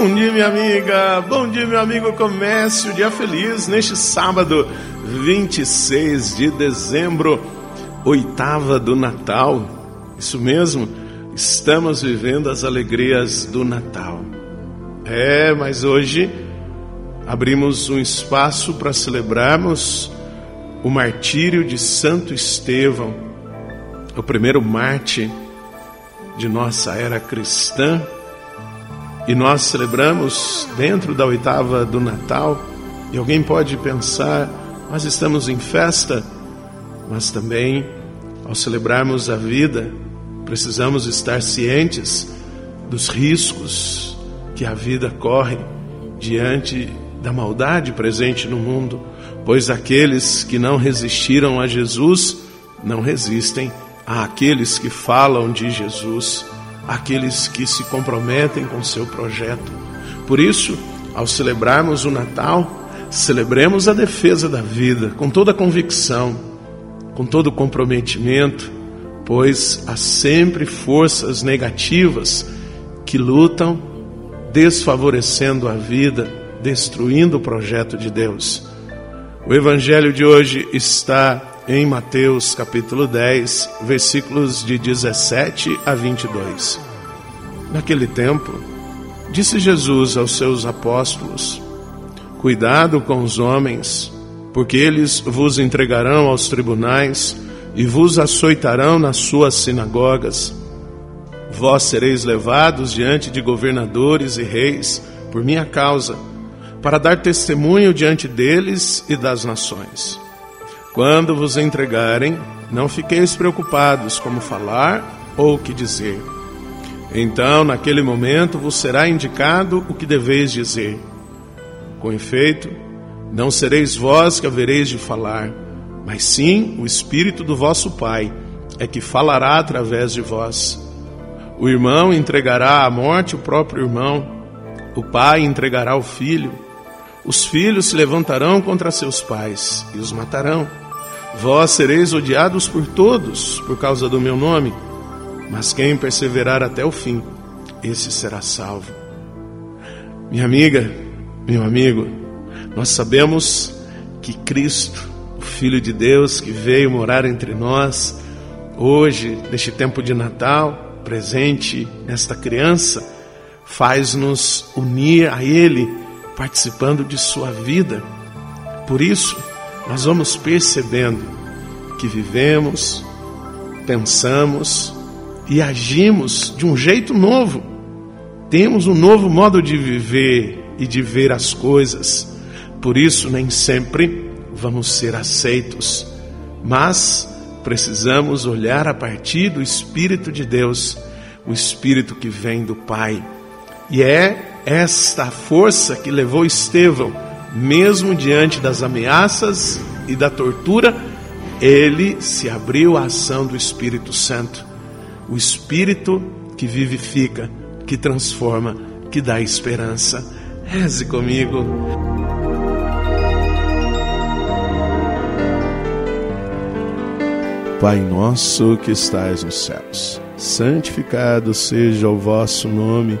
Bom dia, minha amiga. Bom dia, meu amigo. Comece o dia feliz neste sábado, 26 de dezembro, oitava do Natal. Isso mesmo, estamos vivendo as alegrias do Natal. É, mas hoje abrimos um espaço para celebrarmos o martírio de Santo Estevão, o primeiro mártir de nossa era cristã e nós celebramos dentro da oitava do Natal, e alguém pode pensar, nós estamos em festa, mas também, ao celebrarmos a vida, precisamos estar cientes dos riscos que a vida corre diante da maldade presente no mundo, pois aqueles que não resistiram a Jesus não resistem àqueles que falam de Jesus aqueles que se comprometem com seu projeto. Por isso, ao celebrarmos o Natal, celebremos a defesa da vida com toda convicção, com todo comprometimento, pois há sempre forças negativas que lutam desfavorecendo a vida, destruindo o projeto de Deus. O evangelho de hoje está em Mateus capítulo 10, versículos de 17 a 22. Naquele tempo, disse Jesus aos seus apóstolos: Cuidado com os homens, porque eles vos entregarão aos tribunais e vos açoitarão nas suas sinagogas. Vós sereis levados diante de governadores e reis por minha causa, para dar testemunho diante deles e das nações. Quando vos entregarem, não fiqueis preocupados como falar ou o que dizer. Então, naquele momento, vos será indicado o que deveis dizer. Com efeito, não sereis vós que havereis de falar, mas sim o Espírito do vosso Pai é que falará através de vós. O irmão entregará à morte o próprio irmão, o pai entregará o filho, os filhos se levantarão contra seus pais e os matarão. Vós sereis odiados por todos por causa do meu nome, mas quem perseverar até o fim, esse será salvo. Minha amiga, meu amigo, nós sabemos que Cristo, o Filho de Deus que veio morar entre nós, hoje, neste tempo de Natal, presente nesta criança, faz-nos unir a Ele, participando de Sua vida. Por isso, nós vamos percebendo que vivemos, pensamos e agimos de um jeito novo. Temos um novo modo de viver e de ver as coisas. Por isso, nem sempre vamos ser aceitos, mas precisamos olhar a partir do Espírito de Deus, o Espírito que vem do Pai. E é esta força que levou Estevão mesmo diante das ameaças e da tortura, ele se abriu à ação do Espírito Santo, o Espírito que vivifica, que transforma, que dá esperança. Reze comigo. Pai nosso que estais nos céus, santificado seja o vosso nome.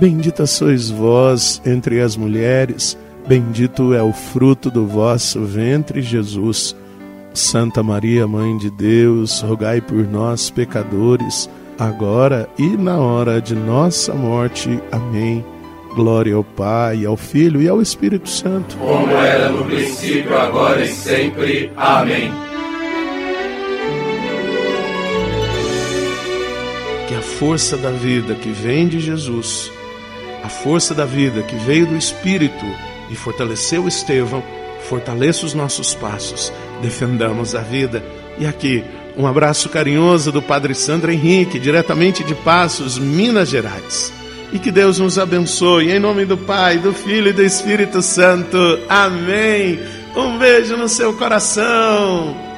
Bendita sois vós entre as mulheres, bendito é o fruto do vosso ventre, Jesus. Santa Maria, Mãe de Deus, rogai por nós, pecadores, agora e na hora de nossa morte. Amém. Glória ao Pai, ao Filho e ao Espírito Santo. Como era no princípio, agora e sempre. Amém. Que a força da vida que vem de Jesus a força da vida que veio do Espírito e fortaleceu Estevão, fortaleça os nossos passos, defendamos a vida. E aqui, um abraço carinhoso do Padre Sandro Henrique, diretamente de Passos, Minas Gerais. e que Deus nos abençoe. Em nome do Pai, do Filho e do Espírito Santo. Amém. Um beijo no seu coração.